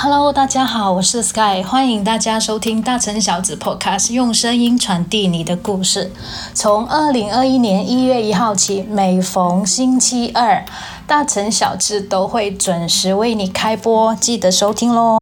Hello，大家好，我是 Sky，欢迎大家收听大城小子 Podcast，用声音传递你的故事。从二零二一年一月一号起，每逢星期二，大城小子都会准时为你开播，记得收听喽。